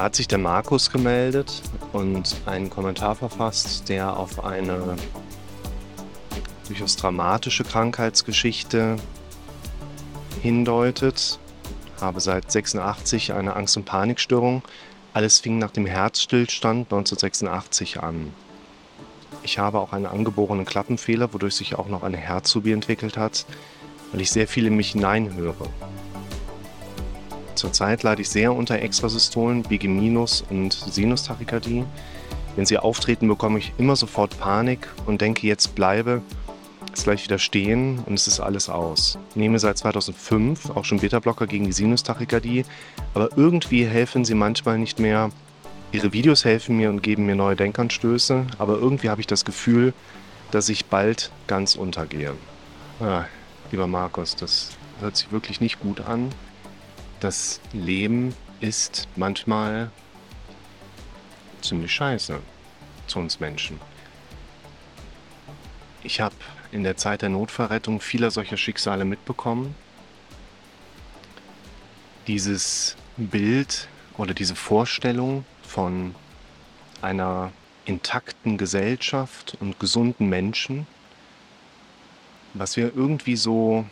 Hat sich der Markus gemeldet und einen Kommentar verfasst, der auf eine durchaus dramatische Krankheitsgeschichte hindeutet. Habe seit 86 eine Angst- und Panikstörung. Alles fing nach dem Herzstillstand 1986 an. Ich habe auch einen angeborenen Klappenfehler, wodurch sich auch noch eine Herzsubi entwickelt hat, weil ich sehr viel in mich hineinhöre. Zurzeit leide ich sehr unter Extrasystolen, BG- und Sinustachykardie. Wenn sie auftreten, bekomme ich immer sofort Panik und denke, jetzt bleibe, ist gleich wieder stehen und es ist alles aus. Ich nehme seit 2005 auch schon Beta-Blocker gegen die Sinustachykardie, aber irgendwie helfen sie manchmal nicht mehr. Ihre Videos helfen mir und geben mir neue Denkanstöße, aber irgendwie habe ich das Gefühl, dass ich bald ganz untergehe. Ah, lieber Markus, das hört sich wirklich nicht gut an das Leben ist manchmal ziemlich scheiße zu uns Menschen. Ich habe in der Zeit der Notverrettung vieler solcher Schicksale mitbekommen. Dieses Bild oder diese Vorstellung von einer intakten Gesellschaft und gesunden Menschen, was wir irgendwie so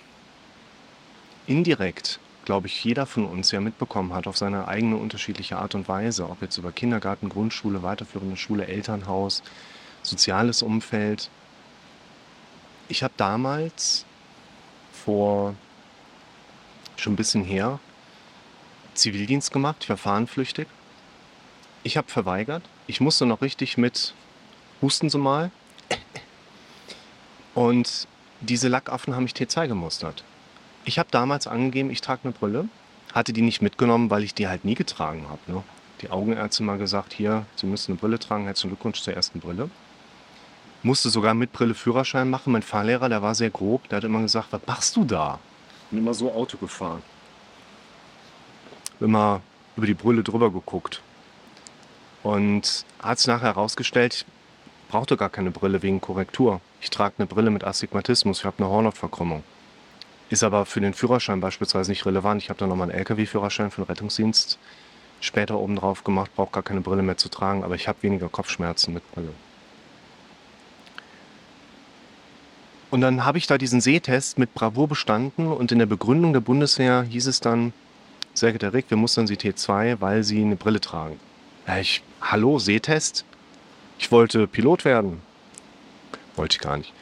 indirekt glaube ich, jeder von uns ja mitbekommen hat auf seine eigene unterschiedliche Art und Weise, ob jetzt über Kindergarten, Grundschule, weiterführende Schule, Elternhaus, soziales Umfeld. Ich habe damals vor schon ein bisschen her Zivildienst gemacht, ich war fahrenflüchtig. Ich habe verweigert. Ich musste noch richtig mit Husten so mal. Und diese Lackaffen haben mich T2 gemustert. Ich habe damals angegeben, ich trage eine Brille. Hatte die nicht mitgenommen, weil ich die halt nie getragen habe. Ne? Die Augenärzte mal gesagt, hier, Sie müssen eine Brille tragen, herzlichen Glückwunsch zur ersten Brille. Musste sogar mit Brille Führerschein machen. Mein Fahrlehrer, der war sehr grob, der hat immer gesagt, was machst du da? Bin immer so Auto gefahren. Immer über die Brille drüber geguckt. Und hat sich nachher herausgestellt, ich brauchte gar keine Brille wegen Korrektur. Ich trage eine Brille mit Astigmatismus, ich habe eine Hornhautverkrümmung. Ist aber für den Führerschein beispielsweise nicht relevant. Ich habe dann nochmal einen LKW-Führerschein für den Rettungsdienst später oben drauf gemacht, brauche gar keine Brille mehr zu tragen, aber ich habe weniger Kopfschmerzen mit Brille. Und dann habe ich da diesen Sehtest mit Bravour bestanden und in der Begründung der Bundeswehr hieß es dann, sehr geehrter Rick, wir mustern Sie T2, weil Sie eine Brille tragen. Ich, hallo, Sehtest? Ich wollte Pilot werden. Wollte ich gar nicht.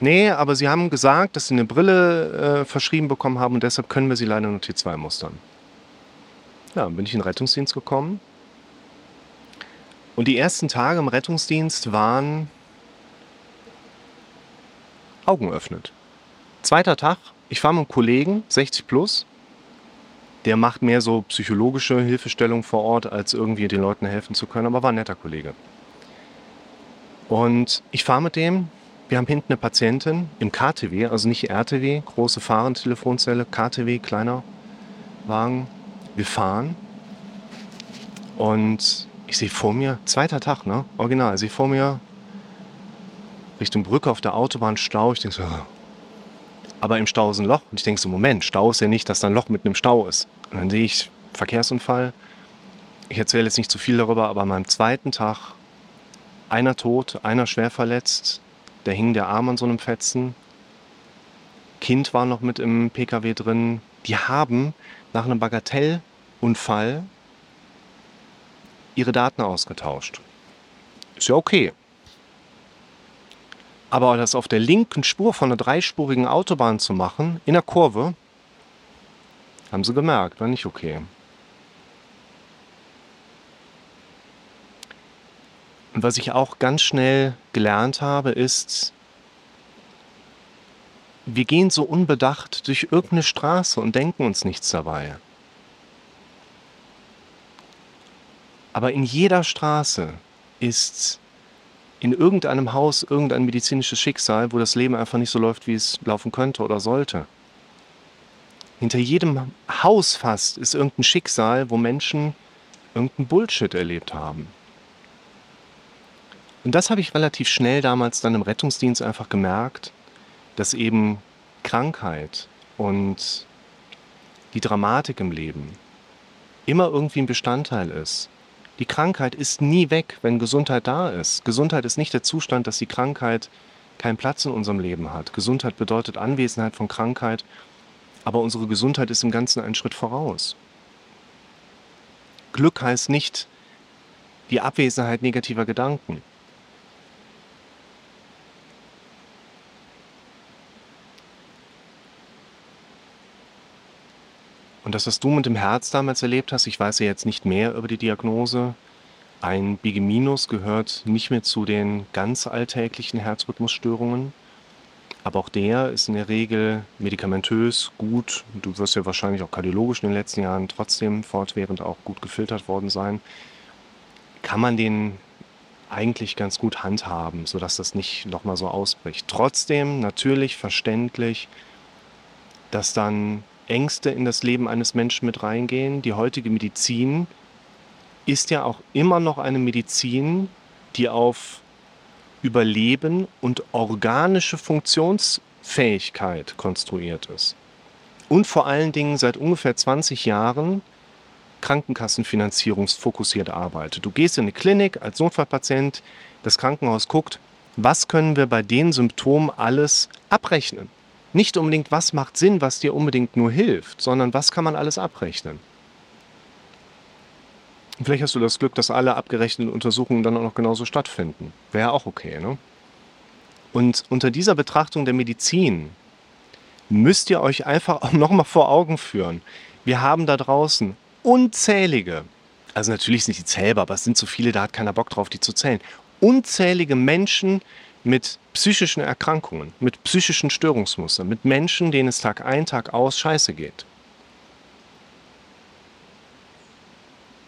Nee, aber sie haben gesagt, dass sie eine Brille äh, verschrieben bekommen haben und deshalb können wir sie leider nur T2 mustern. Ja, dann bin ich in den Rettungsdienst gekommen. Und die ersten Tage im Rettungsdienst waren Augen öffnet. Zweiter Tag, ich fahre mit einem Kollegen, 60 plus, der macht mehr so psychologische Hilfestellung vor Ort, als irgendwie den Leuten helfen zu können, aber war ein netter Kollege. Und ich fahre mit dem, wir haben hinten eine Patientin im KTW, also nicht RTW, große Fahrentelefonzelle, KTW, kleiner Wagen. Wir fahren und ich sehe vor mir, zweiter Tag, ne? Original, ich sehe vor mir Richtung Brücke auf der Autobahn Stau. Ich denke so, aber im Stau ist ein Loch. Und ich denke so, Moment, Stau ist ja nicht, dass da ein Loch mit einem Stau ist. Und dann sehe ich Verkehrsunfall. Ich erzähle jetzt nicht zu viel darüber, aber an meinem zweiten Tag einer tot, einer schwer verletzt, da hing der Arm an so einem Fetzen. Kind war noch mit im Pkw drin. Die haben nach einem Bagatellunfall ihre Daten ausgetauscht. Ist ja okay. Aber das auf der linken Spur von einer dreispurigen Autobahn zu machen, in der Kurve, haben sie gemerkt, war nicht okay. Und was ich auch ganz schnell gelernt habe, ist, wir gehen so unbedacht durch irgendeine Straße und denken uns nichts dabei. Aber in jeder Straße ist in irgendeinem Haus irgendein medizinisches Schicksal, wo das Leben einfach nicht so läuft, wie es laufen könnte oder sollte. Hinter jedem Haus fast ist irgendein Schicksal, wo Menschen irgendeinen Bullshit erlebt haben. Und das habe ich relativ schnell damals dann im Rettungsdienst einfach gemerkt, dass eben Krankheit und die Dramatik im Leben immer irgendwie ein Bestandteil ist. Die Krankheit ist nie weg, wenn Gesundheit da ist. Gesundheit ist nicht der Zustand, dass die Krankheit keinen Platz in unserem Leben hat. Gesundheit bedeutet Anwesenheit von Krankheit, aber unsere Gesundheit ist im Ganzen einen Schritt voraus. Glück heißt nicht die Abwesenheit negativer Gedanken. Und das, was du mit dem Herz damals erlebt hast, ich weiß ja jetzt nicht mehr über die Diagnose. Ein BG- gehört nicht mehr zu den ganz alltäglichen Herzrhythmusstörungen. Aber auch der ist in der Regel medikamentös gut. Du wirst ja wahrscheinlich auch kardiologisch in den letzten Jahren trotzdem fortwährend auch gut gefiltert worden sein. Kann man den eigentlich ganz gut handhaben, sodass das nicht nochmal so ausbricht. Trotzdem natürlich verständlich, dass dann Ängste in das Leben eines Menschen mit reingehen. Die heutige Medizin ist ja auch immer noch eine Medizin, die auf Überleben und organische Funktionsfähigkeit konstruiert ist. Und vor allen Dingen seit ungefähr 20 Jahren krankenkassenfinanzierungsfokussiert arbeitet. Du gehst in eine Klinik als Notfallpatient, das Krankenhaus guckt, was können wir bei den Symptomen alles abrechnen? Nicht unbedingt, was macht Sinn, was dir unbedingt nur hilft, sondern was kann man alles abrechnen. vielleicht hast du das Glück, dass alle abgerechneten Untersuchungen dann auch noch genauso stattfinden. Wäre auch okay, ne? Und unter dieser Betrachtung der Medizin müsst ihr euch einfach auch nochmal vor Augen führen. Wir haben da draußen unzählige, also natürlich sind die zählbar, aber es sind so viele, da hat keiner Bock drauf, die zu zählen. Unzählige Menschen mit psychischen Erkrankungen, mit psychischen Störungsmustern, mit Menschen, denen es Tag ein, Tag aus scheiße geht.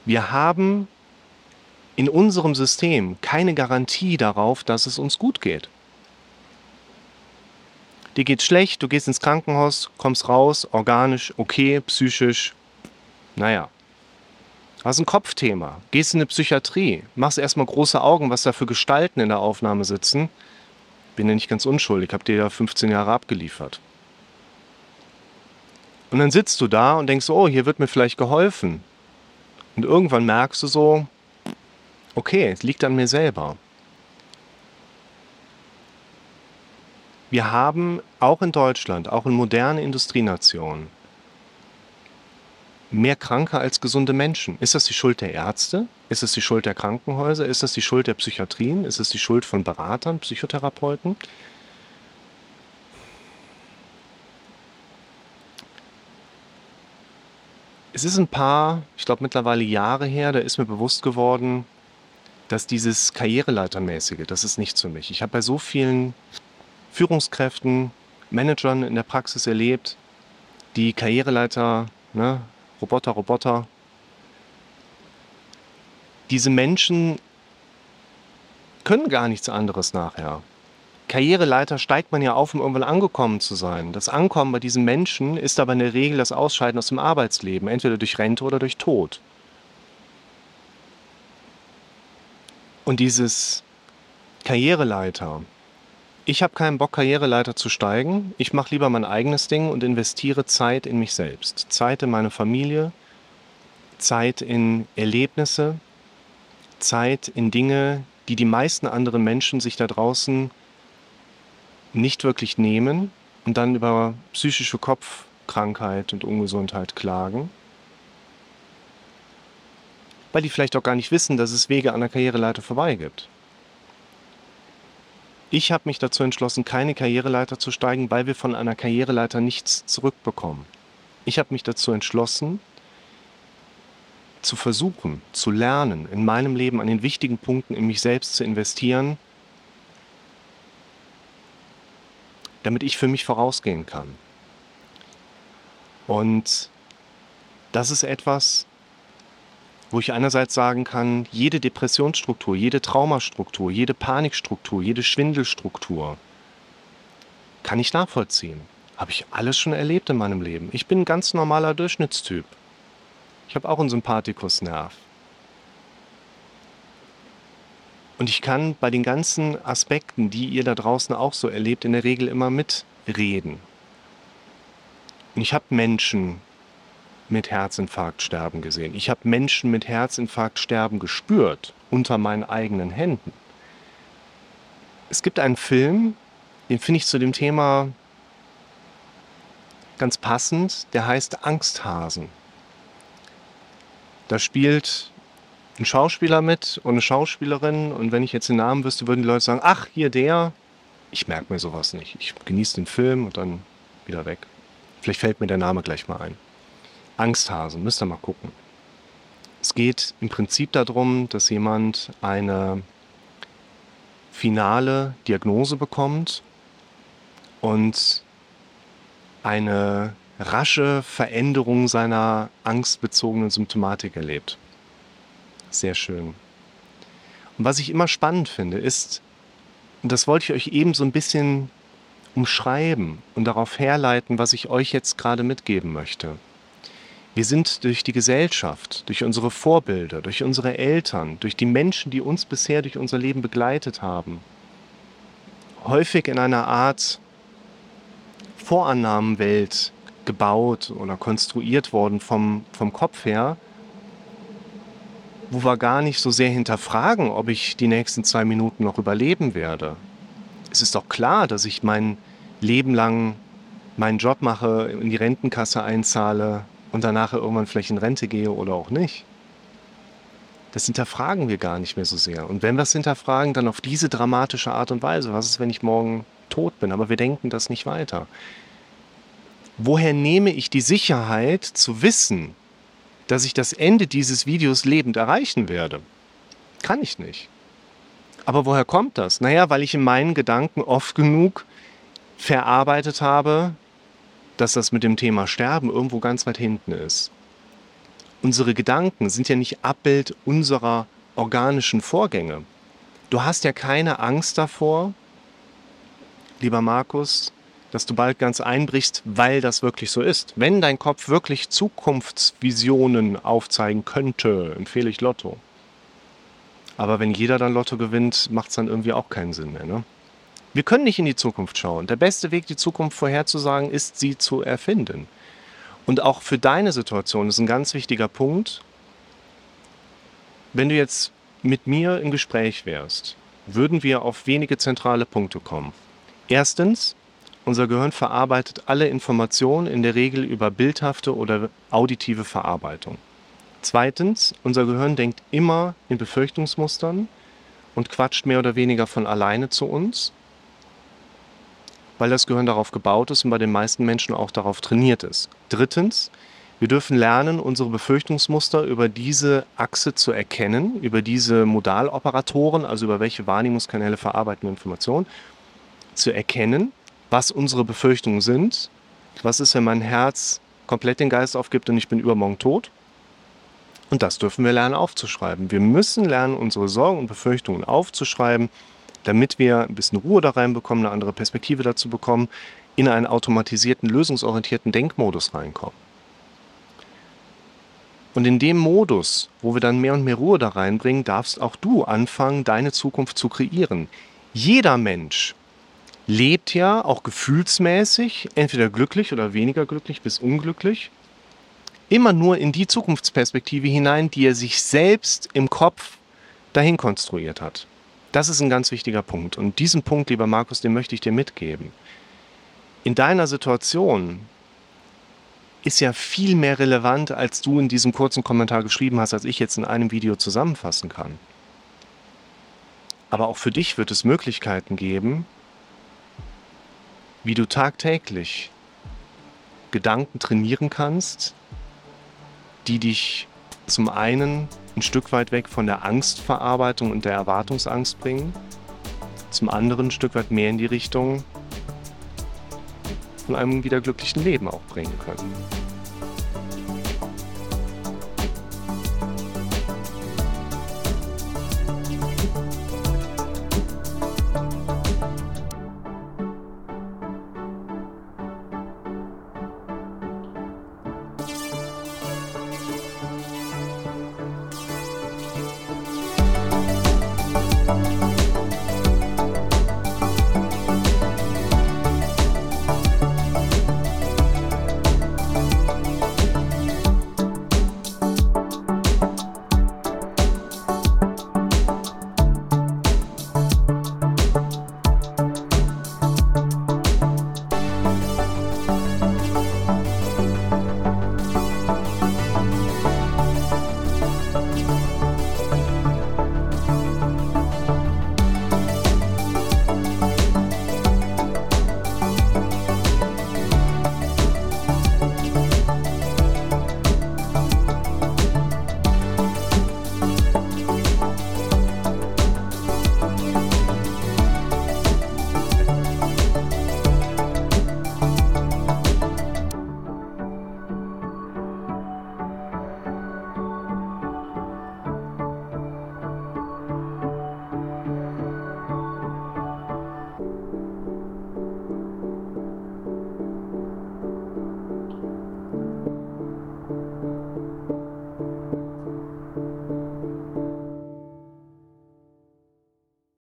Wir haben in unserem System keine Garantie darauf, dass es uns gut geht. Dir geht's schlecht, du gehst ins Krankenhaus, kommst raus, organisch, okay, psychisch, naja. Hast ein Kopfthema, gehst in eine Psychiatrie, machst erstmal große Augen, was da für Gestalten in der Aufnahme sitzen bin ja nicht ganz unschuldig, habe dir ja 15 Jahre abgeliefert. Und dann sitzt du da und denkst, oh, hier wird mir vielleicht geholfen. Und irgendwann merkst du so, okay, es liegt an mir selber. Wir haben auch in Deutschland, auch in modernen Industrienationen, mehr Kranke als gesunde Menschen. Ist das die Schuld der Ärzte? Ist es die Schuld der Krankenhäuser? Ist das die Schuld der Psychiatrien? Ist es die Schuld von Beratern, Psychotherapeuten? Es ist ein paar, ich glaube mittlerweile Jahre her, da ist mir bewusst geworden, dass dieses Karriereleitermäßige, das ist nichts für mich. Ich habe bei so vielen Führungskräften, Managern in der Praxis erlebt, die Karriereleiter, ne, Roboter, Roboter, diese Menschen können gar nichts anderes nachher. Karriereleiter steigt man ja auf, um irgendwann angekommen zu sein. Das Ankommen bei diesen Menschen ist aber in der Regel das Ausscheiden aus dem Arbeitsleben, entweder durch Rente oder durch Tod. Und dieses Karriereleiter, ich habe keinen Bock, Karriereleiter zu steigen. Ich mache lieber mein eigenes Ding und investiere Zeit in mich selbst. Zeit in meine Familie, Zeit in Erlebnisse, Zeit in Dinge, die die meisten anderen Menschen sich da draußen nicht wirklich nehmen und dann über psychische Kopfkrankheit und Ungesundheit klagen, weil die vielleicht auch gar nicht wissen, dass es Wege an der Karriereleiter vorbei gibt. Ich habe mich dazu entschlossen, keine Karriereleiter zu steigen, weil wir von einer Karriereleiter nichts zurückbekommen. Ich habe mich dazu entschlossen, zu versuchen, zu lernen, in meinem Leben an den wichtigen Punkten in mich selbst zu investieren, damit ich für mich vorausgehen kann. Und das ist etwas, wo ich einerseits sagen kann, jede Depressionsstruktur, jede Traumastruktur, jede Panikstruktur, jede Schwindelstruktur kann ich nachvollziehen. Habe ich alles schon erlebt in meinem Leben. Ich bin ein ganz normaler Durchschnittstyp. Ich habe auch einen Sympathikusnerv. Und ich kann bei den ganzen Aspekten, die ihr da draußen auch so erlebt, in der Regel immer mitreden. Und ich habe Menschen mit Herzinfarkt sterben gesehen. Ich habe Menschen mit Herzinfarkt sterben gespürt unter meinen eigenen Händen. Es gibt einen Film, den finde ich zu dem Thema ganz passend, der heißt Angsthasen. Da spielt ein Schauspieler mit und eine Schauspielerin und wenn ich jetzt den Namen wüsste, würden die Leute sagen, ach, hier der. Ich merke mir sowas nicht. Ich genieße den Film und dann wieder weg. Vielleicht fällt mir der Name gleich mal ein. Angsthasen, müsst ihr mal gucken. Es geht im Prinzip darum, dass jemand eine finale Diagnose bekommt und eine rasche Veränderung seiner angstbezogenen Symptomatik erlebt. Sehr schön. Und was ich immer spannend finde, ist, und das wollte ich euch eben so ein bisschen umschreiben und darauf herleiten, was ich euch jetzt gerade mitgeben möchte. Wir sind durch die Gesellschaft, durch unsere Vorbilder, durch unsere Eltern, durch die Menschen, die uns bisher durch unser Leben begleitet haben, häufig in einer Art Vorannahmenwelt gebaut oder konstruiert worden vom, vom Kopf her, wo wir gar nicht so sehr hinterfragen, ob ich die nächsten zwei Minuten noch überleben werde. Es ist doch klar, dass ich mein Leben lang meinen Job mache, in die Rentenkasse einzahle und danach irgendwann vielleicht in Rente gehe oder auch nicht. Das hinterfragen wir gar nicht mehr so sehr. Und wenn wir es hinterfragen, dann auf diese dramatische Art und Weise. Was ist, wenn ich morgen tot bin? Aber wir denken das nicht weiter. Woher nehme ich die Sicherheit zu wissen, dass ich das Ende dieses Videos lebend erreichen werde. Kann ich nicht. Aber woher kommt das? Naja, weil ich in meinen Gedanken oft genug verarbeitet habe, dass das mit dem Thema Sterben irgendwo ganz weit hinten ist. Unsere Gedanken sind ja nicht Abbild unserer organischen Vorgänge. Du hast ja keine Angst davor, lieber Markus, dass du bald ganz einbrichst, weil das wirklich so ist. Wenn dein Kopf wirklich Zukunftsvisionen aufzeigen könnte, empfehle ich Lotto. Aber wenn jeder dann Lotto gewinnt, macht es dann irgendwie auch keinen Sinn mehr. Ne? Wir können nicht in die Zukunft schauen. Der beste Weg, die Zukunft vorherzusagen, ist, sie zu erfinden. Und auch für deine Situation ist ein ganz wichtiger Punkt, wenn du jetzt mit mir im Gespräch wärst, würden wir auf wenige zentrale Punkte kommen. Erstens, unser Gehirn verarbeitet alle Informationen in der Regel über bildhafte oder auditive Verarbeitung. Zweitens, unser Gehirn denkt immer in Befürchtungsmustern und quatscht mehr oder weniger von alleine zu uns, weil das Gehirn darauf gebaut ist und bei den meisten Menschen auch darauf trainiert ist. Drittens, wir dürfen lernen, unsere Befürchtungsmuster über diese Achse zu erkennen, über diese Modaloperatoren, also über welche Wahrnehmungskanäle verarbeiten Informationen, zu erkennen was unsere Befürchtungen sind. Was ist, wenn mein Herz komplett den Geist aufgibt und ich bin übermorgen tot? Und das dürfen wir lernen aufzuschreiben. Wir müssen lernen, unsere Sorgen und Befürchtungen aufzuschreiben, damit wir ein bisschen Ruhe da reinbekommen, eine andere Perspektive dazu bekommen, in einen automatisierten, lösungsorientierten Denkmodus reinkommen. Und in dem Modus, wo wir dann mehr und mehr Ruhe da reinbringen, darfst auch du anfangen, deine Zukunft zu kreieren. Jeder Mensch lebt ja auch gefühlsmäßig, entweder glücklich oder weniger glücklich bis unglücklich, immer nur in die Zukunftsperspektive hinein, die er sich selbst im Kopf dahin konstruiert hat. Das ist ein ganz wichtiger Punkt. Und diesen Punkt, lieber Markus, den möchte ich dir mitgeben. In deiner Situation ist ja viel mehr relevant, als du in diesem kurzen Kommentar geschrieben hast, als ich jetzt in einem Video zusammenfassen kann. Aber auch für dich wird es Möglichkeiten geben, wie du tagtäglich Gedanken trainieren kannst, die dich zum einen ein Stück weit weg von der Angstverarbeitung und der Erwartungsangst bringen, zum anderen ein Stück weit mehr in die Richtung von einem wieder glücklichen Leben auch bringen können.